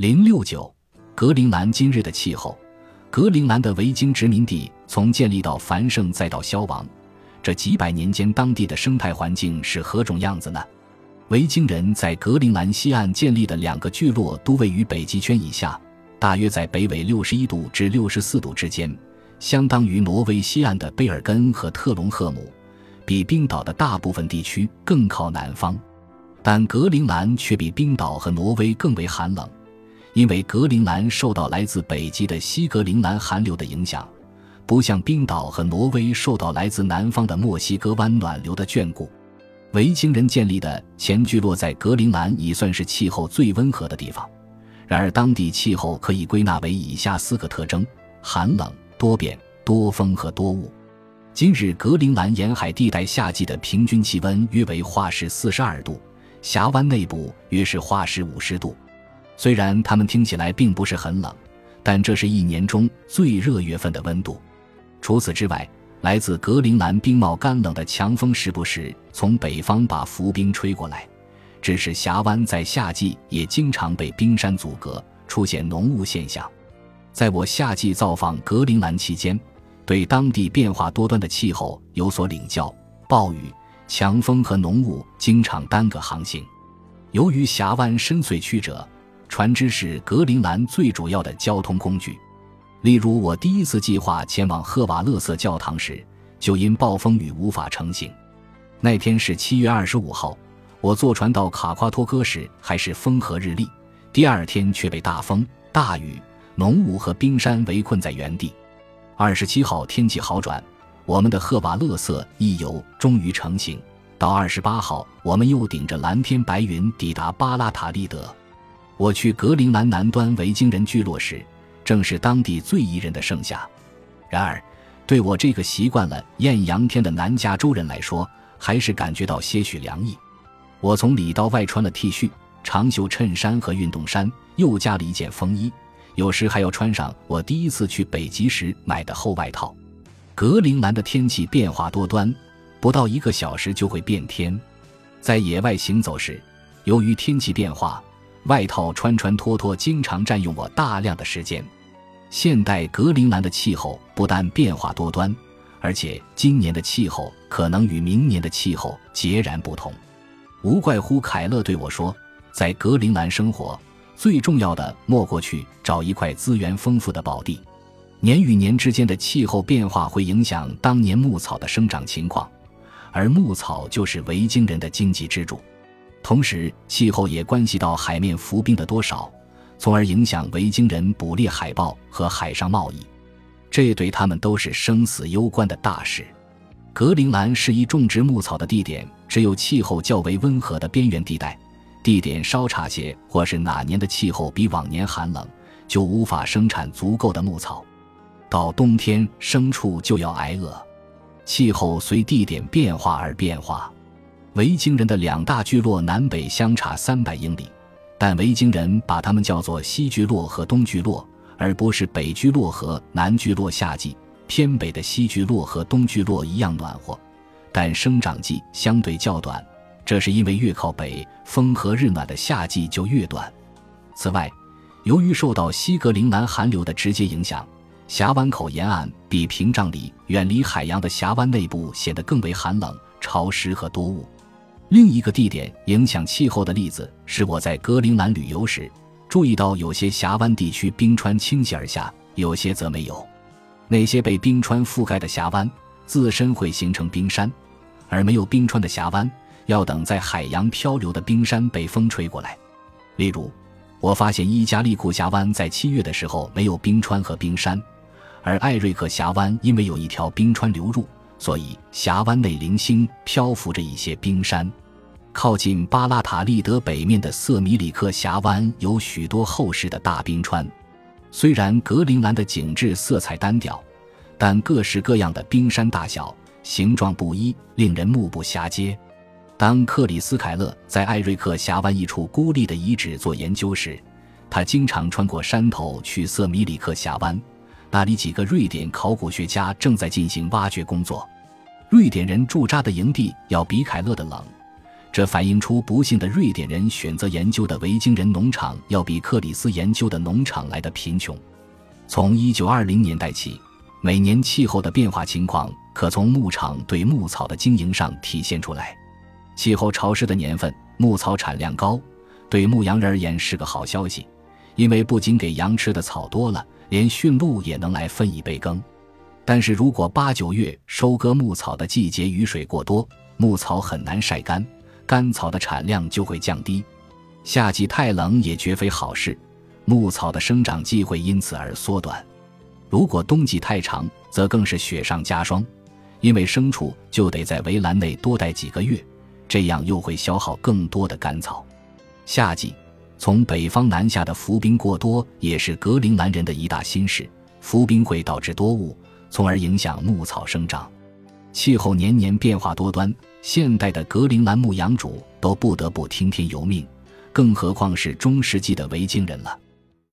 零六九，格陵兰今日的气候。格陵兰的维京殖民地从建立到繁盛再到消亡，这几百年间当地的生态环境是何种样子呢？维京人在格陵兰西岸建立的两个聚落都位于北极圈以下，大约在北纬六十一度至六十四度之间，相当于挪威西岸的贝尔根和特隆赫姆，比冰岛的大部分地区更靠南方。但格陵兰却比冰岛和挪威更为寒冷。因为格陵兰受到来自北极的西格陵兰寒流的影响，不像冰岛和挪威受到来自南方的墨西哥湾暖流的眷顾。维京人建立的前聚落在格陵兰已算是气候最温和的地方。然而，当地气候可以归纳为以下四个特征：寒冷、多变、多风和多雾。今日格陵兰沿海地带夏季的平均气温约为华氏四十二度，峡湾内部约是华氏五十度。虽然它们听起来并不是很冷，但这是一年中最热月份的温度。除此之外，来自格陵兰冰帽干冷的强风时不时从北方把浮冰吹过来，致使峡湾在夏季也经常被冰山阻隔，出现浓雾现象。在我夏季造访格陵兰期间，对当地变化多端的气候有所领教。暴雨、强风和浓雾经常耽搁航行。由于峡湾深邃曲折。船只是格陵兰最主要的交通工具，例如我第一次计划前往赫瓦勒瑟教堂时，就因暴风雨无法成行。那天是七月二十五号，我坐船到卡夸托哥时还是风和日丽，第二天却被大风、大雨、浓雾和冰山围困在原地。二十七号天气好转，我们的赫瓦勒瑟一游终于成行。到二十八号，我们又顶着蓝天白云抵达巴拉塔利德。我去格陵兰南端维京人聚落时，正是当地最宜人的盛夏。然而，对我这个习惯了艳阳天的南加州人来说，还是感觉到些许凉意。我从里到外穿了 T 恤、长袖衬衫和运动衫，又加了一件风衣，有时还要穿上我第一次去北极时买的厚外套。格陵兰的天气变化多端，不到一个小时就会变天。在野外行走时，由于天气变化。外套穿穿脱脱，经常占用我大量的时间。现代格陵兰的气候不但变化多端，而且今年的气候可能与明年的气候截然不同。无怪乎凯勒对我说，在格陵兰生活最重要的莫过去找一块资源丰富的宝地。年与年之间的气候变化会影响当年牧草的生长情况，而牧草就是维京人的经济支柱。同时，气候也关系到海面浮冰的多少，从而影响维京人捕猎海豹和海上贸易，这对他们都是生死攸关的大事。格陵兰适宜种植牧草的地点，只有气候较为温和的边缘地带，地点稍差些，或是哪年的气候比往年寒冷，就无法生产足够的牧草。到冬天，牲畜就要挨饿。气候随地点变化而变化。维京人的两大聚落南北相差三百英里，但维京人把它们叫做西聚落和东聚落，而不是北聚落和南聚落。夏季偏北的西聚落和东聚落一样暖和，但生长季相对较短，这是因为越靠北，风和日暖的夏季就越短。此外，由于受到西格陵兰寒流的直接影响，峡湾口沿岸比屏障里远离海洋的峡湾内部显得更为寒冷、潮湿和多雾。另一个地点影响气候的例子是我在格陵兰旅游时注意到，有些峡湾地区冰川倾泻而下，有些则没有。那些被冰川覆盖的峡湾自身会形成冰山，而没有冰川的峡湾要等在海洋漂流的冰山被风吹过来。例如，我发现伊加利库峡湾在七月的时候没有冰川和冰山，而艾瑞克峡湾因为有一条冰川流入，所以峡湾内零星漂浮着一些冰山。靠近巴拉塔利德北面的瑟米里克峡湾有许多厚实的大冰川。虽然格陵兰的景致色彩单调，但各式各样的冰山大小、形状不一，令人目不暇接。当克里斯凯勒在艾瑞克峡湾一处孤立的遗址做研究时，他经常穿过山头去瑟米里克峡湾，那里几个瑞典考古学家正在进行挖掘工作。瑞典人驻扎的营地要比凯勒的冷。这反映出不幸的瑞典人选择研究的维京人农场要比克里斯研究的农场来的贫穷。从1920年代起，每年气候的变化情况可从牧场对牧草的经营上体现出来。气候潮湿的年份，牧草产量高，对牧羊人而言是个好消息，因为不仅给羊吃的草多了，连驯鹿也能来分一杯羹。但是如果八九月收割牧草的季节雨水过多，牧草很难晒干。干草的产量就会降低，夏季太冷也绝非好事，牧草的生长季会因此而缩短。如果冬季太长，则更是雪上加霜，因为牲畜就得在围栏内多待几个月，这样又会消耗更多的干草。夏季从北方南下的浮冰过多，也是格陵兰人的一大心事。浮冰会导致多雾，从而影响牧草生长。气候年年变化多端，现代的格陵兰牧羊主都不得不听天由命，更何况是中世纪的维京人了。